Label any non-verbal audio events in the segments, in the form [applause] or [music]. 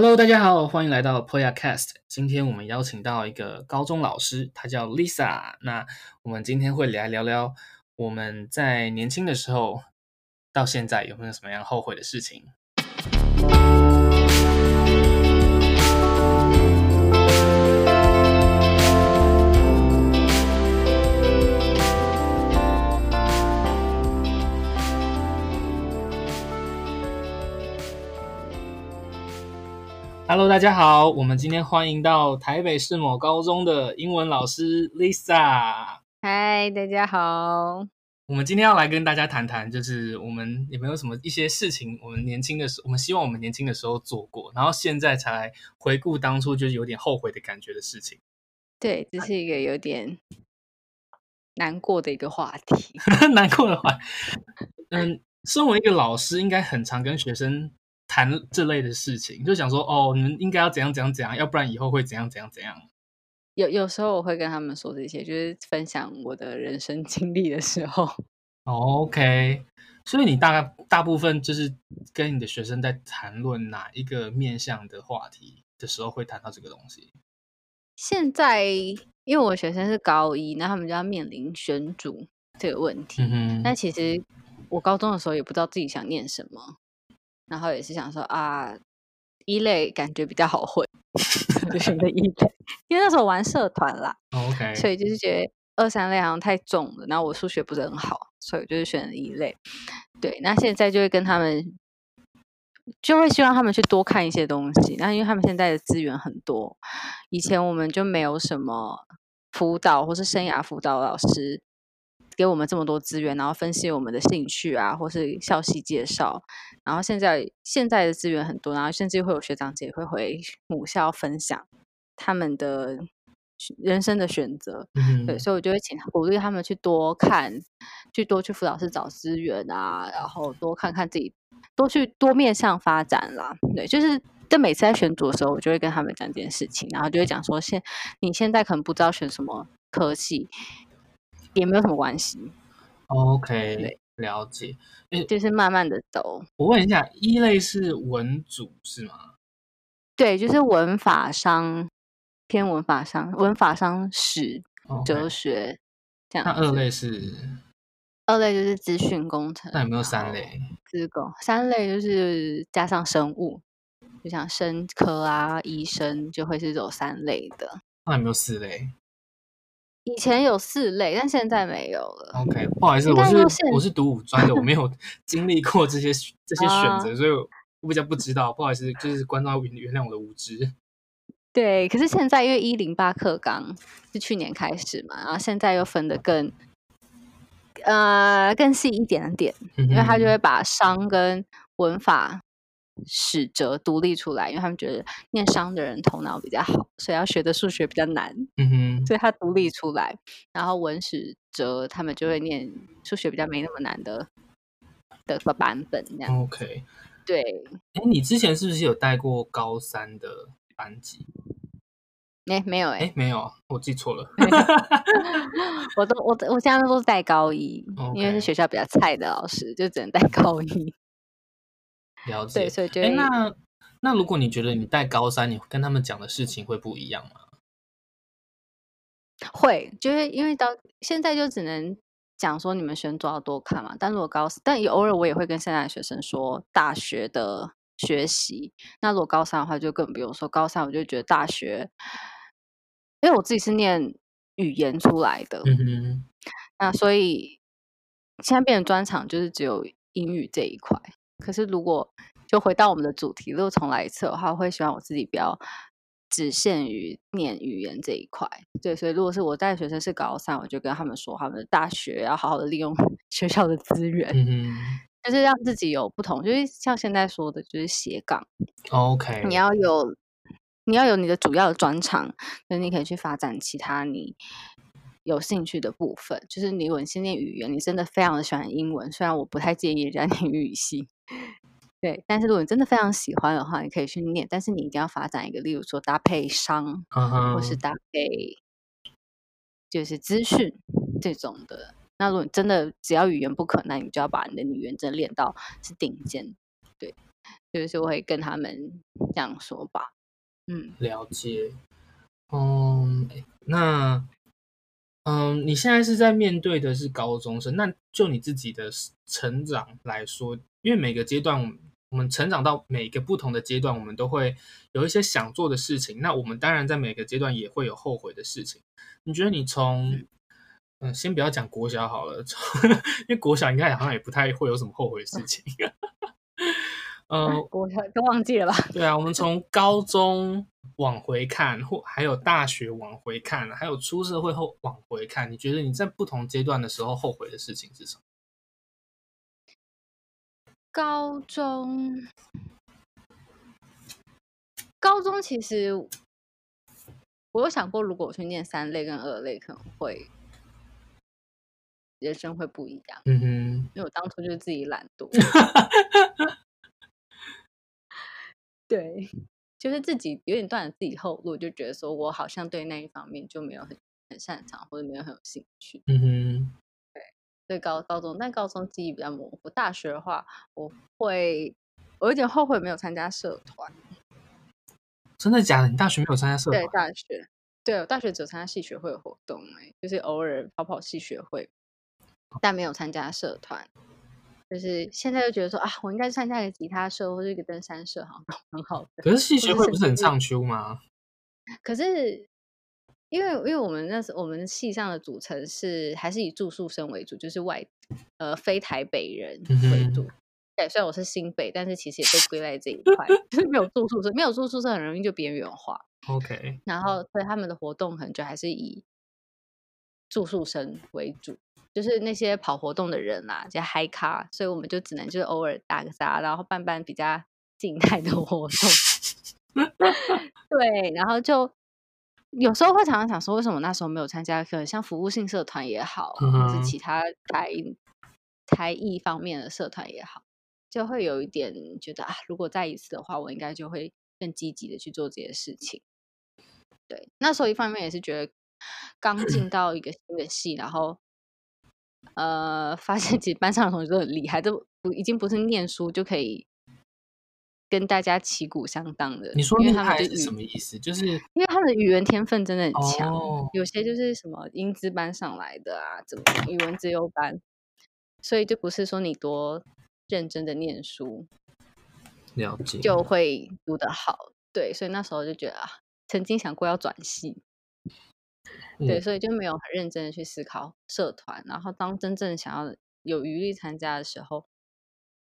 Hello，大家好，欢迎来到 Poya Cast。今天我们邀请到一个高中老师，他叫 Lisa。那我们今天会来聊聊我们在年轻的时候到现在有没有什么样后悔的事情。Hello，大家好，我们今天欢迎到台北市某高中的英文老师 Lisa。嗨，大家好。我们今天要来跟大家谈谈，就是我们有没有什么一些事情，我们年轻的时候，我们希望我们年轻的时候做过，然后现在才来回顾当初，就是有点后悔的感觉的事情。对，这是一个有点难过的一个话题。[laughs] 难过的话，嗯，身为一个老师，应该很常跟学生。谈这类的事情，就想说哦，你们应该要怎样怎样怎样，要不然以后会怎样怎样怎样。有有时候我会跟他们说这些，就是分享我的人生经历的时候。OK，所以你大概大部分就是跟你的学生在谈论哪一个面向的话题的时候，会谈到这个东西。现在因为我学生是高一，那他们就要面临选主这个问题。嗯哼。但其实我高中的时候也不知道自己想念什么。然后也是想说啊，一类感觉比较好混，[laughs] 就选择一类，因为那时候玩社团啦，OK，所以就是觉得二三类好像太重了。然后我数学不是很好，所以就是选了一类。对，那现在就会跟他们，就会希望他们去多看一些东西。那因为他们现在的资源很多，以前我们就没有什么辅导或是生涯辅导老师。给我们这么多资源，然后分析我们的兴趣啊，或是校系介绍。然后现在现在的资源很多，然后甚至会有学长姐会回母校分享他们的人生的选择。嗯、对，所以我就会请鼓励他们去多看，去多去辅导室找资源啊，然后多看看自己，多去多面向发展啦。对，就是在每次在选组的时候，我就会跟他们讲这件事情，然后就会讲说，现你现在可能不知道选什么科系。也没有什么关系。OK，了解。就是慢慢的走。我问一下，一类是文组是吗？对，就是文法商，偏文法商，文法商史.哲学这样。那二类是？二类就是资讯工程。那有没有三类？资工。三类就是加上生物，就像生科啊、医生，就会是走三类的。那有没有四类？以前有四类，但现在没有了。OK，不好意思，我是我是读五专的，我没有 [laughs] 经历过这些这些选择，所以我比较不知道。不好意思，就是观众原原谅我的无知。[laughs] 对，可是现在因为一零八课纲是去年开始嘛，然后现在又分的更呃更细一点点，因为他就会把商跟文法。史哲独立出来，因为他们觉得念商的人头脑比较好，所以要学的数学比较难。嗯哼，所以他独立出来，然后文史哲他们就会念数学比较没那么难的的版本这样。OK，对。哎，你之前是不是有带过高三的班级？哎，没有哎、欸，没有，我记错了。[laughs] 我都我我现在都是带高一.因为是学校比较菜的老师，就只能带高一。了解，对，所以觉得，那那如果你觉得你带高三，你跟他们讲的事情会不一样吗？会，就是因为到现在就只能讲说你们选组要多看嘛。但如果高，但也偶尔我也会跟现在的学生说大学的学习。那如果高三的话，就更不用说。高三我就觉得大学，因为我自己是念语言出来的，嗯哼，那所以现在变成专场就是只有英语这一块。可是，如果就回到我们的主题，如果重来一次的话，我会希望我自己不要只限于念语言这一块。对，所以如果是我带的学生是高三，我就跟他们说，他们的大学要好好的利用 [laughs] 学校的资源，嗯，就是让自己有不同。就是像现在说的，就是斜杠。OK，你要有你要有你的主要的专长，就是你可以去发展其他你有兴趣的部分。就是你文心念语言，你真的非常的喜欢英文，虽然我不太建议人家 [laughs] 念语系。对，但是如果你真的非常喜欢的话，你可以去念，但是你一定要发展一个，例如说搭配商，uh -huh. 或是搭配就是资讯这种的。那如果你真的只要语言不可，那你就要把你的语言真的练到是顶尖。对，就是我会跟他们这样说吧。嗯，了解。嗯，那嗯，你现在是在面对的是高中生，那就你自己的成长来说，因为每个阶段。我们成长到每个不同的阶段，我们都会有一些想做的事情。那我们当然在每个阶段也会有后悔的事情。你觉得你从嗯，先不要讲国小好了，[laughs] 因为国小应该好像也不太会有什么后悔的事情。嗯，[laughs] 国小都忘记了吧？对啊，我们从高中往回看，或还有大学往回看，还有出社会后往回看，你觉得你在不同阶段的时候后悔的事情是什么？高中，高中其实我有想过，如果我去念三类跟二类，可能会人生会不一样。嗯哼，因为我当初就是自己懒惰，[laughs] 对，就是自己有点断了自己后路，就觉得说我好像对那一方面就没有很很擅长，或者没有很有兴趣。嗯哼。对高高中，但高中记忆比较模糊。大学的话，我会我有点后悔没有参加社团。真的假的？你大学没有参加社团？对，大学，对，我大学只有参加系学会的活动，哎，就是偶尔跑跑系学会，但没有参加社团。就是现在就觉得说啊，我应该参加一个吉他社或者一个登山社，好像 [laughs] 很好的。可是系学会不是很唱秋吗？可是。因为因为我们那时我们系上的组成是还是以住宿生为主，就是外呃非台北人为主。对、嗯，虽然我是新北，但是其实也被归在这一块，[laughs] 就是没有住宿舍，没有住宿舍很容易就边缘化。OK，然后所以他们的活动可能就还是以住宿生为主，就是那些跑活动的人啦、啊，就嗨咖，所以我们就只能就是偶尔打个杂，然后办办比较静态的活动。[laughs] 对，然后就。有时候会常常想说，为什么那时候没有参加？可能像服务性社团也好，或是其他才才艺方面的社团也好，就会有一点觉得啊，如果再一次的话，我应该就会更积极的去做这些事情。对，那时候一方面也是觉得刚进 [clears throat] 到一个新的系，然后呃，发现 [laughs] 其实班上的同学都很厉害，都不已经不是念书就可以。跟大家旗鼓相当的，你说厉害是什么意思？就是因为他们的语文天分真的很强，哦、有些就是什么英资班上来的啊，怎么语文资优班，所以就不是说你多认真的念书，了解就会读得好。对，所以那时候就觉得啊，曾经想过要转系，嗯、对，所以就没有很认真的去思考社团。然后当真正想要有余力参加的时候，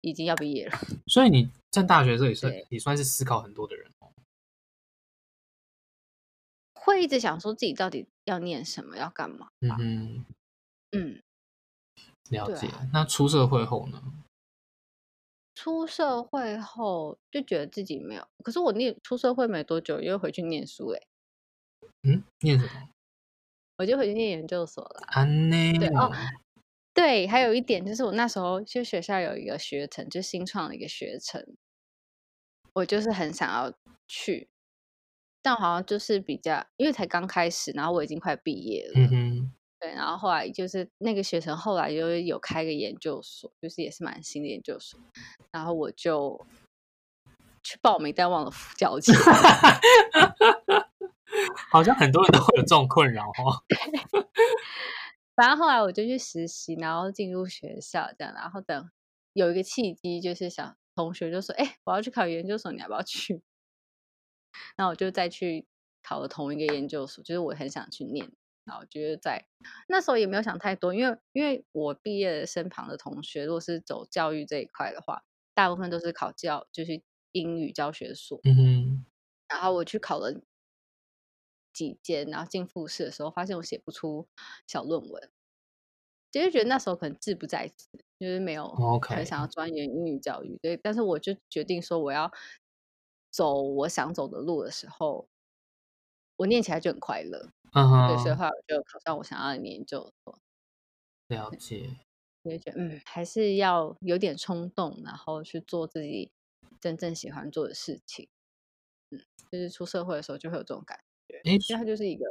已经要毕业了，[laughs] 所以你在大学这里算也算是思考很多的人哦。会一直想说自己到底要念什么，要干嘛？嗯哼嗯，了解。啊、那出社会后呢？出社会后就觉得自己没有，可是我念出社会没多久又回去念书哎。嗯，念什么？我就回去念研究所了。啊内对哦。对，还有一点就是我那时候就学校有一个学程，就新创的一个学程，我就是很想要去，但好像就是比较，因为才刚开始，然后我已经快毕业了，嗯哼，对，然后后来就是那个学程后来又有开个研究所，就是也是蛮新的研究所，然后我就去报名，但忘了付交钱，[laughs] 好像很多人都会有这种困扰哦。[laughs] 反正后来我就去实习，然后进入学校这样，然后等有一个契机，就是想同学就说：“哎，我要去考研究所，你要不要去？” [laughs] 然后我就再去考了同一个研究所，就是我很想去念。然后我觉得在那时候也没有想太多，因为因为我毕业的身旁的同学，如果是走教育这一块的话，大部分都是考教，就是英语教学所。嗯哼。然后我去考了。几间，然后进复试的时候，发现我写不出小论文，其实觉得那时候可能志不在此，就是没有很想要钻研英语教育。对，但是我就决定说，我要走我想走的路的时候，我念起来就很快乐。嗯哼，对，所以后来我就考上我想要的研究所。了解，就觉得嗯，还是要有点冲动，然后去做自己真正喜欢做的事情。嗯，就是出社会的时候就会有这种感觉。哎，所以它就是一个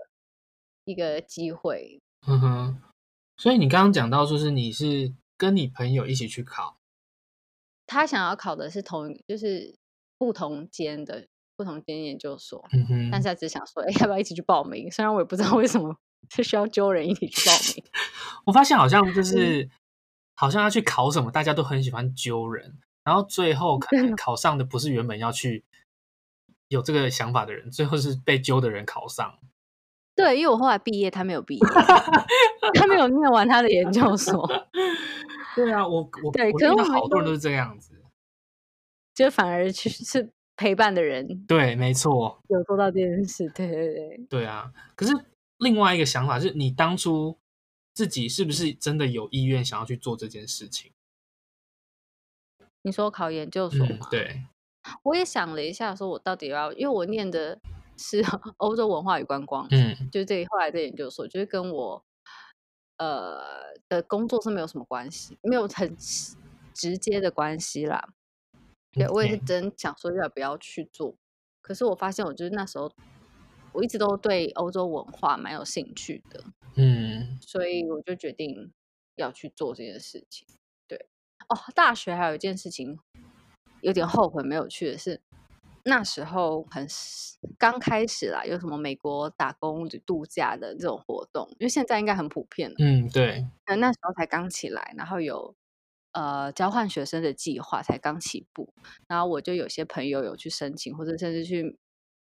一个机会。嗯哼，所以你刚刚讲到，就是你是跟你朋友一起去考，他想要考的是同，就是不同间的不同间研究所，嗯哼，但是他只想说，哎，要不要一起去报名？虽然我也不知道为什么是需要揪人一起去报名。[laughs] 我发现好像就是，好像要去考什么，大家都很喜欢揪人，然后最后可能 [laughs] 考上的不是原本要去有这个想法的人，最后是被揪的人考上。[laughs] 对，因为我后来毕业，他没有毕业，[laughs] 他没有念完他的研究所。[laughs] 对啊，我我对，我觉得好多人都是这样子，就反而其实是陪伴的人。对，没错，有做到这件事。对对对，对啊。可是另外一个想法是，你当初自己是不是真的有意愿想要去做这件事情？你说考研究所吗？嗯、对，我也想了一下，说我到底要，因为我念的。[laughs] 是 [laughs] 欧洲文化与观光，嗯，就是这后来的研究所，就是跟我呃的工作是没有什么关系，没有很直接的关系啦。对，我也是真想说要不要去做，可是我发现，我就是那时候我一直都对欧洲文化蛮有兴趣的，嗯，所以我就决定要去做这件事情。对，哦，大学还有一件事情有点后悔没有去的是。那时候很刚开始啦，有什么美国打工度假的这种活动，因为现在应该很普遍了。嗯，对。那那时候才刚起来，然后有呃交换学生的计划才刚起步，然后我就有些朋友有去申请，或者甚至去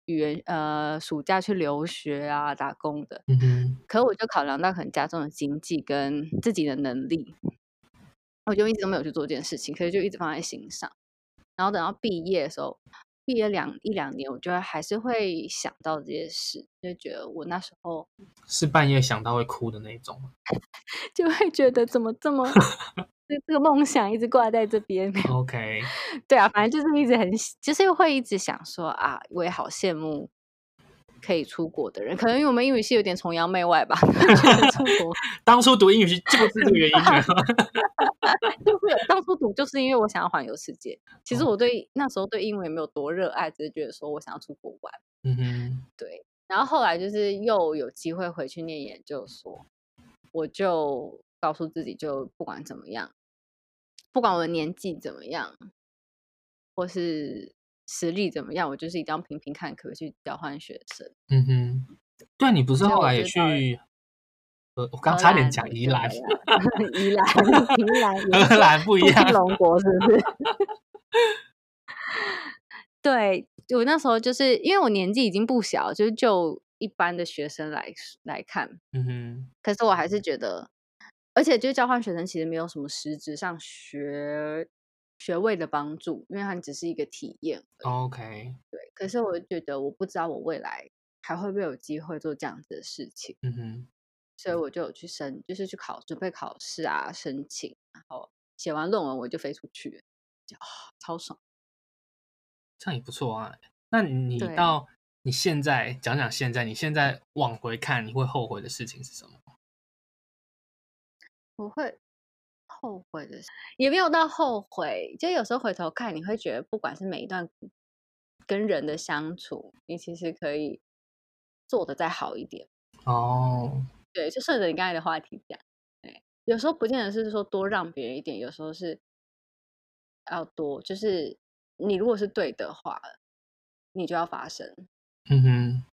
语言呃暑假去留学啊打工的。嗯哼。可我就考量到可能家中的经济跟自己的能力，我就一直都没有去做这件事情，可是就一直放在心上。然后等到毕业的时候。毕业两一两年，我觉得还是会想到这些事，就觉得我那时候是半夜想到会哭的那种，[laughs] 就会觉得怎么这么 [laughs] 这这个梦想一直挂在这边。OK，[laughs] 对啊，反正就是一直很，就是会一直想说啊，我也好羡慕。可以出国的人，可能因为我们英语系有点崇洋媚外吧。[laughs] [laughs] 出国 [laughs] 当初读英语系就是这个原因。就是当初读就是因为我想要环游世界。其实我对那时候对英文也没有多热爱，只是觉得说我想要出国玩。嗯哼，对。然后后来就是又有机会回去念研究所，我就告诉自己，就不管怎么样，不管我的年纪怎么样，或是。实力怎么样？我就是一定要平平看，可不可以去交换学生。嗯哼，对，你不是后来也去？呃，我刚差点讲 [laughs] 宜兰，宜兰，宜兰，荷兰不一样，龙国是不是？[laughs] 对，我那时候就是因为我年纪已经不小，就是就一般的学生来来看，嗯哼，可是我还是觉得，而且就是交换学生其实没有什么实质上学。学位的帮助，因为它只是一个体验。OK，对。可是我觉得，我不知道我未来还会不会有机会做这样子的事情。嗯哼。所以我就有去申，就是去考，准备考试啊，申请，然后写完论文我就飞出去，就啊，超爽。这样也不错啊。那你到你现在讲讲现在，你现在往回看，你会后悔的事情是什么？我会。后悔的也没有到后悔，就有时候回头看，你会觉得不管是每一段跟人的相处，你其实可以做的再好一点哦。对，就顺着你刚才的话题讲，对，有时候不见得是说多让别人一点，有时候是要多，就是你如果是对的话，你就要发声。嗯哼，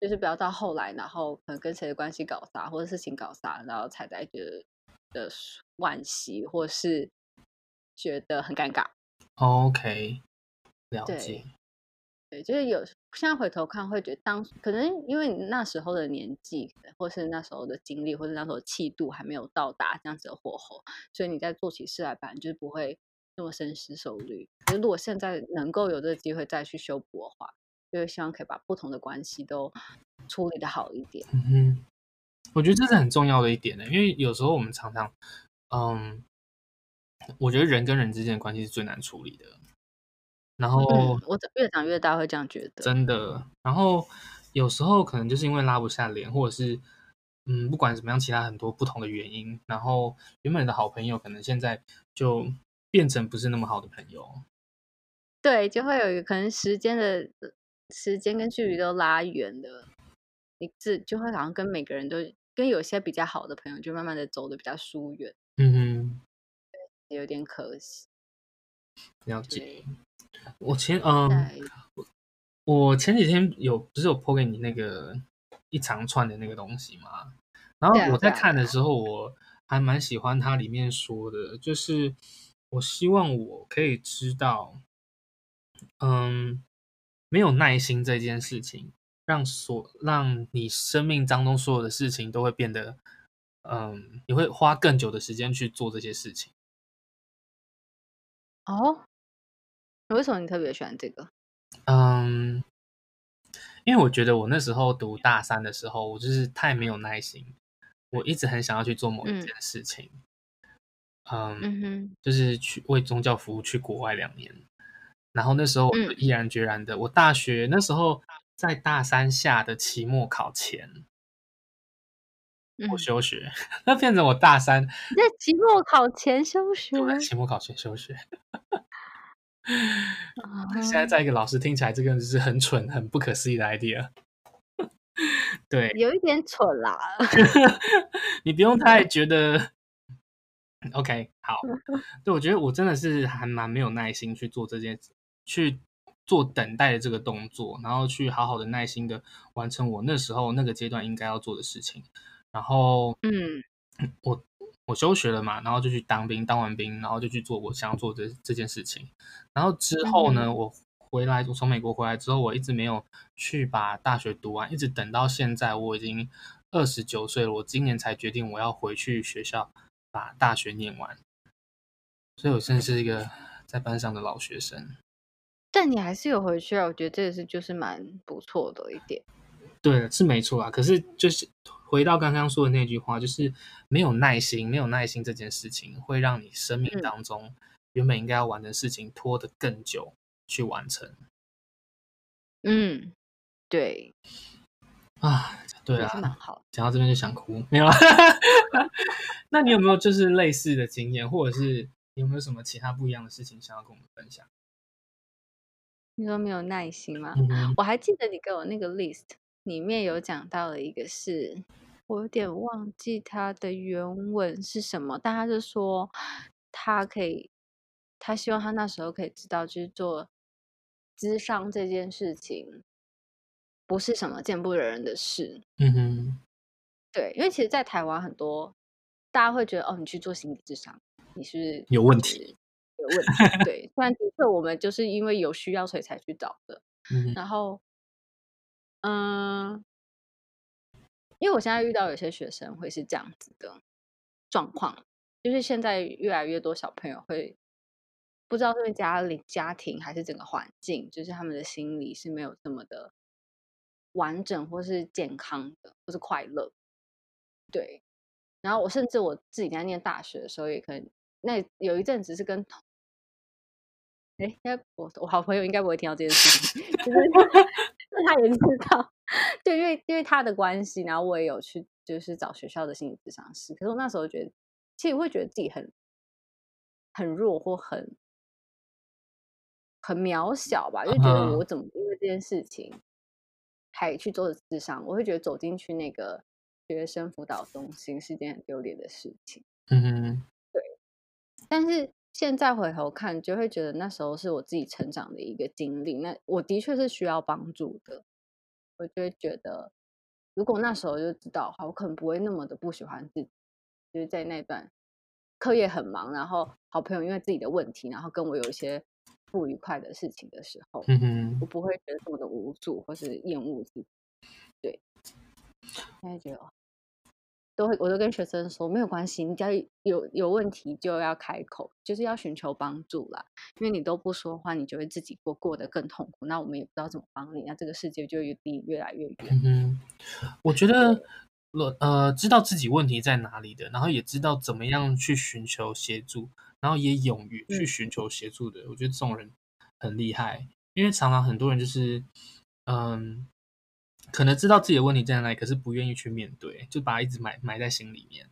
就是不要到后来，然后可能跟谁的关系搞砸，或者事情搞砸，然后才在觉得。的惋惜，或是觉得很尴尬。OK，了解。对，就是有现在回头看，会觉得当可能因为你那时候的年纪，或是那时候的经历，或是那时候的气度还没有到达这样子的火候，所以你在做起事来，反正就是不会那么深思熟虑。可是如果现在能够有这个机会再去修补的话，就是希望可以把不同的关系都处理的好一点。嗯哼。我觉得这是很重要的一点呢，因为有时候我们常常，嗯，我觉得人跟人之间的关系是最难处理的。然后、嗯、我越长越大会这样觉得，真的。然后有时候可能就是因为拉不下脸，或者是嗯，不管怎么样，其他很多不同的原因，然后原本的好朋友可能现在就变成不是那么好的朋友。对，就会有一个可能时间的时间跟距离都拉远了。你自就会好像跟每个人都跟有些比较好的朋友，就慢慢的走的比较疏远。嗯哼，对，有点可惜。了解。我前嗯，我我前几天有不是有 po 给你那个一长串的那个东西吗？然后我在看的时候，我还蛮喜欢它里面说的，就是我希望我可以知道，嗯，没有耐心这件事情，让所让你生命当中所有的事情都会变得，嗯，你会花更久的时间去做这些事情。哦，为什么你特别喜欢这个？嗯，因为我觉得我那时候读大三的时候，我就是太没有耐心，我一直很想要去做某一件事情。嗯，嗯哼，就是去为宗教服务去国外两年，然后那时候我就毅然决然的，嗯、我大学那时候在大三下的期末考前。我休学，那变成我大三在期末考前休学。期末考前休学。[laughs] 现在在一个老师听起来，这个是很蠢、很不可思议的 idea。[laughs] 对，有一点蠢啦。[laughs] 你不用太觉得。OK，好。对，我觉得我真的是还蛮没有耐心去做这件事，去做等待的这个动作，然后去好好的耐心的完成我那时候那个阶段应该要做的事情。然后，嗯，我我休学了嘛，然后就去当兵，当完兵，然后就去做我想要做的这件事情。然后之后呢，嗯、我回来，我从美国回来之后，我一直没有去把大学读完，一直等到现在，我已经二十九岁了，我今年才决定我要回去学校把大学念完。所以，我真的是一个在班上的老学生。但你还是有回去啊？我觉得这也是就是蛮不错的一点。对，是没错啊。可是就是。回到刚刚说的那句话，就是没有耐心，没有耐心这件事情会让你生命当中原本应该要完成的事情拖得更久去完成。嗯，对。啊，对啊，蛮好。讲到这边就想哭，没有？[laughs] 那你有没有就是类似的经验，或者是有没有什么其他不一样的事情想要跟我们分享？你说没有耐心吗？嗯。我还记得你给我那个 list。里面有讲到了一个是，我有点忘记他的原文是什么，但他就说他可以，他希望他那时候可以知道，就是做智商这件事情不是什么见不得人的事。嗯哼，对，因为其实，在台湾很多大家会觉得，哦，你去做心理智商，你是，是有问题，有问题。对，虽然的确我们就是因为有需要所以才去找的，嗯，然后。嗯，因为我现在遇到有些学生会是这样子的状况，就是现在越来越多小朋友会不知道是家里家庭还是整个环境，就是他们的心理是没有这么的完整，或是健康的，或是快乐。对，然后我甚至我自己在念大学的时候，也可能那有一阵子是跟同，哎，应该我我好朋友应该不会听到这件事情，[laughs] 就是。[laughs] 他也知道，对，因为因为他的关系，然后我也有去，就是找学校的心理咨商师。可是我那时候觉得，其实会觉得自己很很弱或很很渺小吧，就觉得我怎么因为这件事情还去做智商？我会觉得走进去那个学生辅导中心是件很丢脸的事情。嗯哼，对。但是。现在回头看，就会觉得那时候是我自己成长的一个经历。那我的确是需要帮助的。我就会觉得，如果那时候就知道的话，我可能不会那么的不喜欢自己。就是在那段课业很忙，然后好朋友因为自己的问题，然后跟我有一些不愉快的事情的时候，嗯哼，我不会觉得这么的无助或是厌恶自己。对，现在觉得。都会，我都跟学生说没有关系，你只要有有问题就要开口，就是要寻求帮助啦。因为你都不说话，你就会自己过过得更痛苦。那我们也不知道怎么帮你，那这个世界就离你越来越远。嗯，我觉得，呃，知道自己问题在哪里的，然后也知道怎么样去寻求协助，然后也勇于去寻求协助的，嗯、我觉得这种人很厉害。因为常常很多人就是，嗯。可能知道自己的问题在哪里，可是不愿意去面对，就把它一直埋埋在心里面。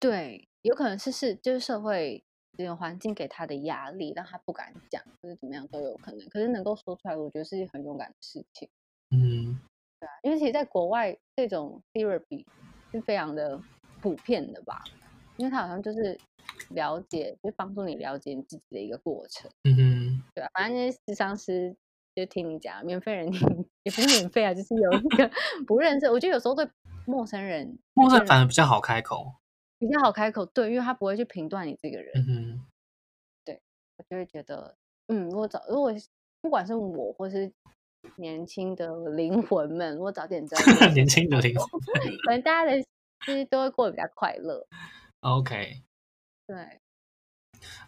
对，有可能是是就是社会这种环境给他的压力，让他不敢讲，或者怎么样都有可能。可是能够说出来，我觉得是很勇敢的事情。嗯，对啊，因为其实在国外这种 therapy 是非常的普遍的吧？因为他好像就是了解，就帮助你了解你自己的一个过程。嗯哼，对啊，反正那些智商师就听你讲，免费人听也不是免费啊，就是有一个 [laughs] 不认识，我觉得有时候对陌生人，陌生人反而比较好开口，比较好开口，对，因为他不会去评断你这个人。嗯，对，我就会觉得，嗯，如果找如果不管是我或是。年轻的灵魂们，如果早点知道，[laughs] 年轻的灵 [laughs] 魂，可能大家的其实都会过得比较快乐。OK，对，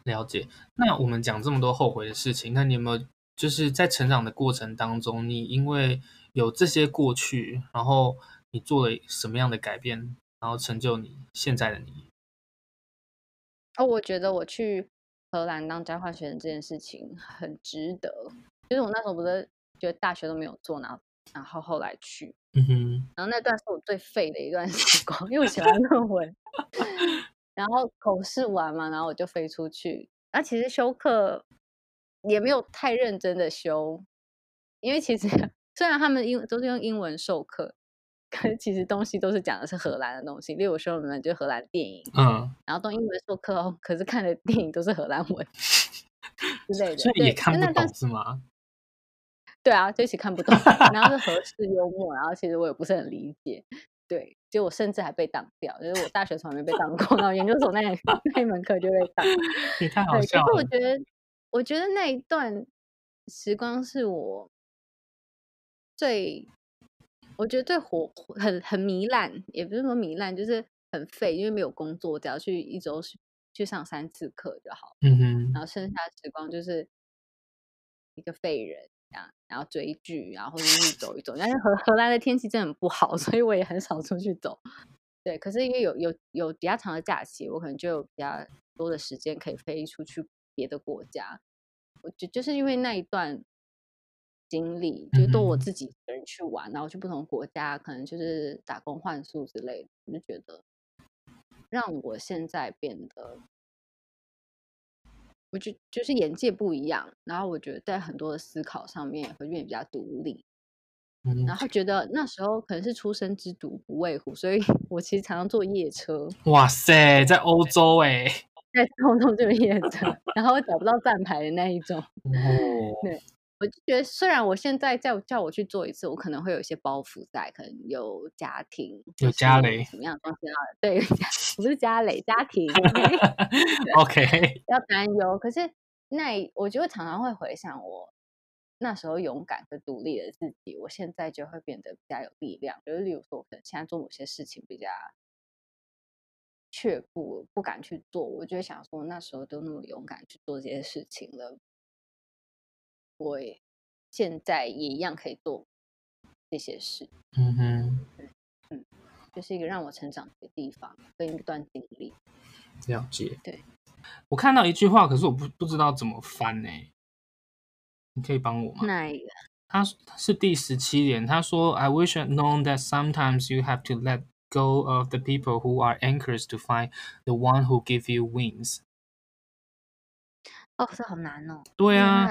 了解。那我们讲这么多后悔的事情，那你有没有就是在成长的过程当中，你因为有这些过去，然后你做了什么样的改变，然后成就你现在的你？哦，我觉得我去荷兰当交换学生这件事情很值得。就是我那时候不是。觉得大学都没有做，然后然后后来去，嗯哼，然后那段是我最废的一段时光，因为我写完论文，[laughs] 然后口试完嘛，然后我就飞出去。那其实休课也没有太认真的修，因为其实 [laughs] 虽然他们英都是用英文授课，可是其实东西都是讲的是荷兰的东西。例如我修的门就荷兰电影，嗯，然后都英文授课哦，可是看的电影都是荷兰文 [laughs] 之类的，所以也看不懂是吗？[laughs] 对啊，就一起看不懂，然后是和式幽默，然后其实我也不是很理解，对，就我甚至还被挡掉，就是我大学从来没被挡过，然后研究所那那一门课就被挡，也太好笑了。可是我觉得，我觉得那一段时光是我最，我觉得最火很很糜烂，也不是说糜烂，就是很废，因为没有工作，只要去一周去上三次课就好，嗯哼，然后剩下的时光就是一个废人。然后追剧，然后或者是走一走。但是荷荷兰的天气真的很不好，[laughs] 所以我也很少出去走。对，可是因为有有有比较长的假期，我可能就有比较多的时间可以飞出去别的国家。我就就是因为那一段经历，就都我自己一个人去玩，然后去不同国家，可能就是打工换宿之类的，我就觉得让我现在变得。我就就是眼界不一样，然后我觉得在很多的思考上面会变得比较独立，嗯，然后觉得那时候可能是出生之犊不畏虎，所以 [laughs] 我其实常常坐夜车。哇塞，在欧洲哎，在欧洲坐夜着，[laughs] 然后我找不到站牌的那一种。[laughs] 哦，对。我就觉得，虽然我现在叫叫我去做一次，我可能会有一些包袱在，可能有家庭，有家累，什么样的东西啊？对，[laughs] 不是家累，家庭。OK，要担忧。可是那我就会常常会回想我那时候勇敢和独立的自己，我现在就会变得比较有力量。就是例如说，可能现在做某些事情比较却步，不敢去做，我就会想说，那时候都那么勇敢去做这些事情了。我现在也一样可以做这些事，嗯哼，嗯，就是一个让我成长的地方跟一段经历。了解，对，我看到一句话，可是我不不知道怎么翻呢？你可以帮我吗？哪一个？他是第十七点，他说：“I wish I'd known that sometimes you have to let go of the people who are anchors to find the one who give you wings。”哦，这好难哦。对啊。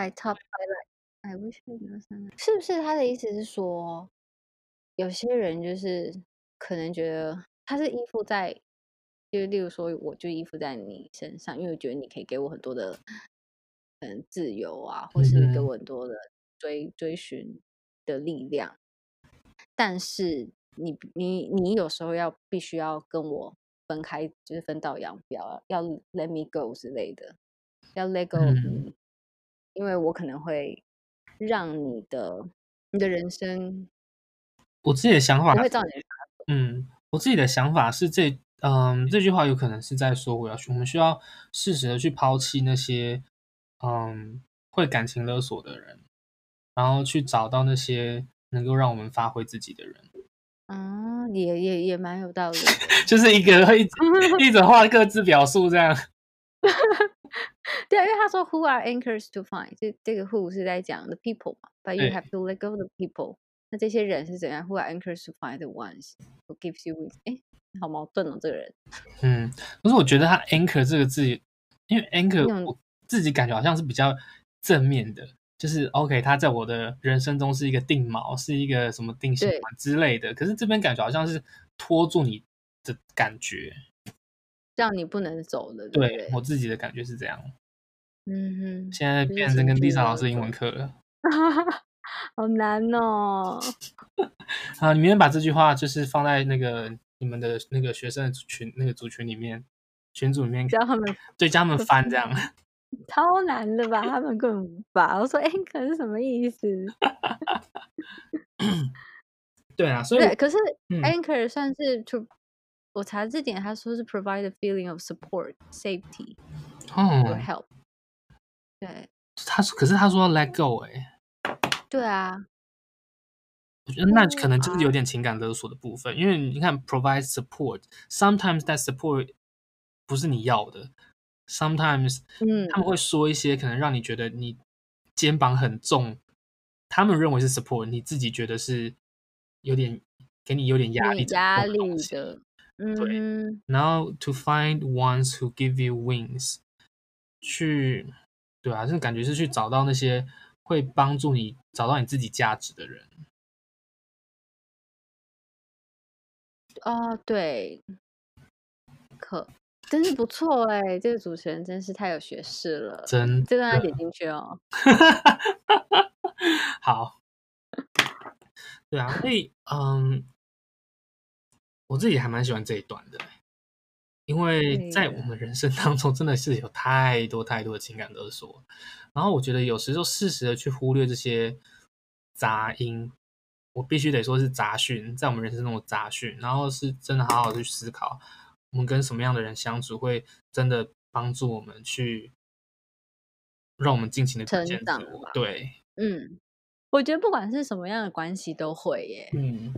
是不是他的意思是说，有些人就是可能觉得他是依附在，就例如说，我就依附在你身上，因为我觉得你可以给我很多的，嗯，自由啊，或是给我很多的追、嗯、追寻的力量。但是你你你有时候要必须要跟我分开，就是分道扬镳，要 let me go 之类的。要 let go，嗯，因为我可能会让你的你的人生，我自己的想法会。嗯，我自己的想法是这，嗯，这句话有可能是在说，我要去，我们需要适时的去抛弃那些，嗯，会感情勒索的人，然后去找到那些能够让我们发挥自己的人。啊，也也也蛮有道理，就是一个一一种话各自表述这样。对啊，因为他说 “Who are anchors to find”，这这个 “Who” 是在讲 the people 嘛，but you have to let go the people。那这些人是怎样？“Who are anchors to find the ones who gives you wings”？哎，好矛盾哦，这个人。嗯，可是我觉得他 “anchor” 这个字，因为 “anchor” 我自己感觉好像是比较正面的，就是 OK，他在我的人生中是一个定锚，是一个什么定心丸之类的。可是这边感觉好像是拖住你的感觉。让你不能走的。对，对我自己的感觉是这样。嗯哼，现在变成跟 Lisa 老师英文课了，[laughs] 好难哦。[laughs] 啊，你明天把这句话就是放在那个你们的那个学生的群那个组群里面，群组里面教他们，对，教他们 [laughs] 翻这样。超难的吧？他们根本无法。我说 anchor 是什么意思？对啊，所以，可是 anchor 算是 to，、嗯、我查字典，他说是 provide a feeling of support, safety, or help。对，他说，可是他说 let go，哎、欸，对啊，我觉得那可能就是有点情感勒索的部分，因为你看 provide support，sometimes that support 不是你要的。Sometimes，他们会说一些可能让你觉得你肩膀很重，嗯、他们认为是 support，你自己觉得是有点给你有点压力的压力的，嗯，对。然后 to find ones who give you wings，去，对啊，这感觉是去找到那些会帮助你找到你自己价值的人。啊、哦，对，可。真是不错哎、欸，这个主持人真是太有学识了，真的，这段要点进去哦。[laughs] 好，对啊，所以嗯，我自己还蛮喜欢这一段的，因为在我们人生当中真的是有太多太多的情感勒索，然后我觉得有时就适时的去忽略这些杂音，我必须得说是杂讯，在我们人生中的杂讯，然后是真的好好的去思考。我们跟什么样的人相处，会真的帮助我们去让我们尽情的成长？对，嗯，我觉得不管是什么样的关系都会耶。嗯，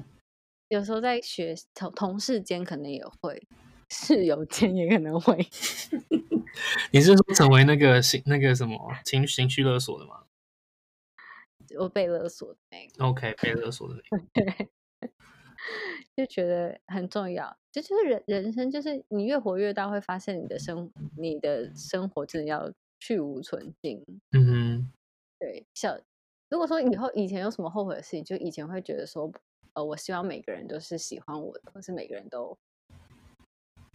有时候在学同同事间可能也会，室友间也可能会。[laughs] 你是说成为那个情那个什么情情绪勒索的吗？我被勒索的那个。OK，被勒索的那个。[laughs] 就觉得很重要，这就是人人生，就是你越活越大，会发现你的生你的生活真的要去无存菁。嗯哼，对，像如果说以后以前有什么后悔的事情，就以前会觉得说，呃，我希望每个人都是喜欢我的，或是每个人都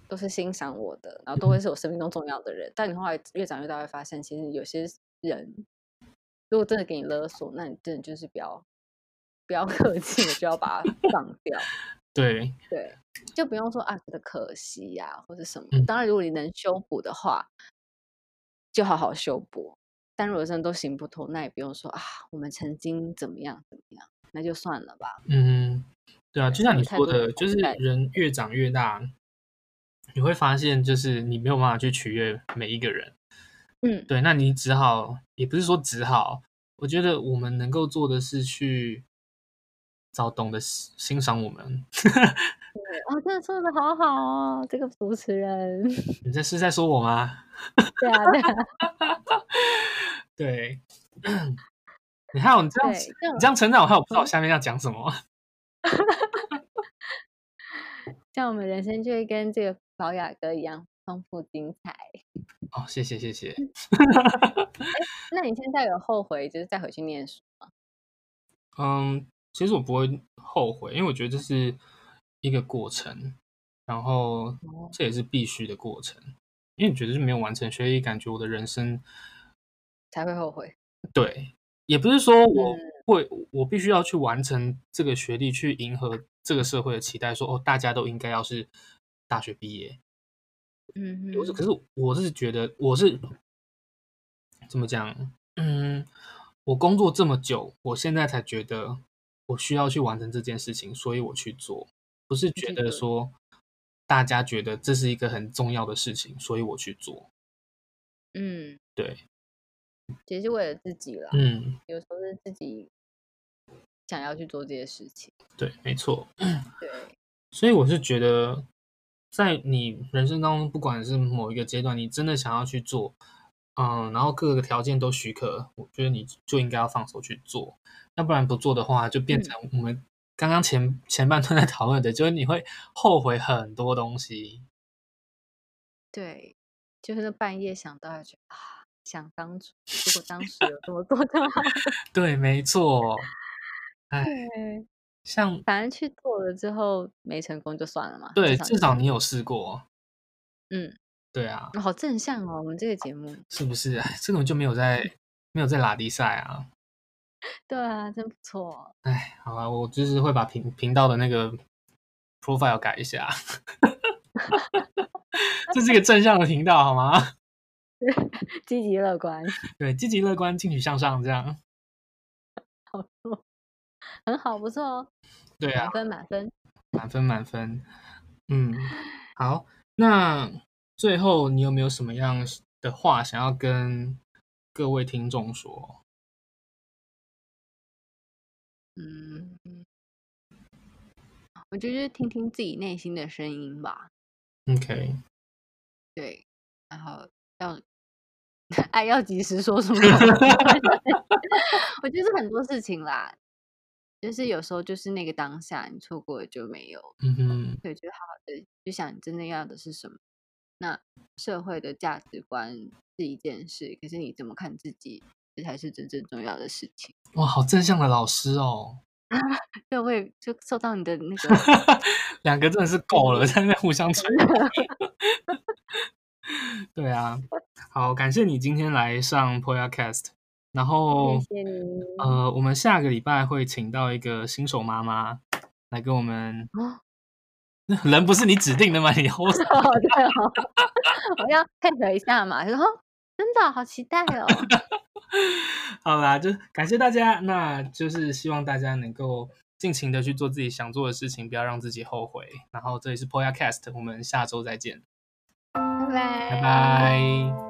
都是欣赏我的，然后都会是我生命中重要的人。但你后来越长越大，会发现其实有些人如果真的给你勒索，那你真的就是不要不要客气我，就要把它放掉。[laughs] 对对，就不用说啊，觉得可惜呀、啊，或者什么。当然，如果你能修补的话，就好好修补。但如果真的都行不通，那也不用说啊，我们曾经怎么样怎么样，那就算了吧。嗯，对啊，就像你说的，就是人越长越大，你会发现，就是你没有办法去取悦每一个人。嗯，对，那你只好，也不是说只好，我觉得我们能够做的是去。找懂得欣赏我们，对哦，真的说的好好哦，这个主持人，你这是在说我吗？对啊，对啊，[laughs] 对，[coughs] 你看你这样，你这样成长，我还有不知道下面要讲什么。[laughs] 像我们人生就会跟这个宝雅哥一样丰富精彩。哦，谢谢谢谢。[laughs] 那你现在有后悔就是再回去念书吗？嗯。其实我不会后悔，因为我觉得这是一个过程，然后这也是必须的过程。因为你觉得是没有完成学业，感觉我的人生才会后悔。对，也不是说我会，嗯、我必须要去完成这个学历，去迎合这个社会的期待，说哦，大家都应该要是大学毕业。嗯，我是，可是我是觉得我是怎么讲？嗯，我工作这么久，我现在才觉得。我需要去完成这件事情，所以我去做，不是觉得说大家觉得这是一个很重要的事情，所以我去做。嗯，对，其实是为了自己啦。嗯，有时候是自己想要去做这些事情。对，没错。[clears throat] 对，所以我是觉得，在你人生当中，不管是某一个阶段，你真的想要去做，嗯，然后各个条件都许可，我觉得你就应该要放手去做。要不然不做的话，就变成我们刚刚前、嗯、前半段在讨论的，就是你会后悔很多东西。对，就是那半夜想到，就啊，想当初，如果当时有这么做就好。[laughs] 对，没错。哎，像反正去做了之后没成功就算了嘛。对，至少你有试过。嗯，对啊，好正向哦，我们这个节目是不是？这种就没有在 [laughs] 没有在拉迪赛啊。[laughs] 对啊，真不错。哎，好啊，我就是会把频频道的那个 profile 改一下。[laughs] 这是一个正向的频道，好吗？积极乐观。对，积极乐观，进取向上，这样。好错，很好，不错哦。对啊，满分，满分，满分，满分。嗯，好。那最后，你有没有什么样的话想要跟各位听众说？嗯，我觉得听听自己内心的声音吧。OK，对，然后要 [laughs] 爱要及时说出口。[laughs] 我觉得很多事情啦，就是有时候就是那个当下，你错过了就没有。嗯哼，对，就好好的就想你真的要的是什么。那社会的价值观是一件事，可是你怎么看自己？这才是真正重要的事情。哇，好正向的老师哦！[laughs] 对，我也就受到你的那个，[laughs] 两个真的是够了，[laughs] 在那互相吹。对啊，好，感谢你今天来上 Podcast，然后谢谢你。呃，我们下个礼拜会请到一个新手妈妈来跟我们。[laughs] 人不是你指定的吗？你 [laughs] 好，对哦，[laughs] 我要配合一下嘛。然后真的好期待哦。好啦，就感谢大家，那就是希望大家能够尽情的去做自己想做的事情，不要让自己后悔。然后这里是 Poya Cast，我们下周再见，拜拜，拜拜。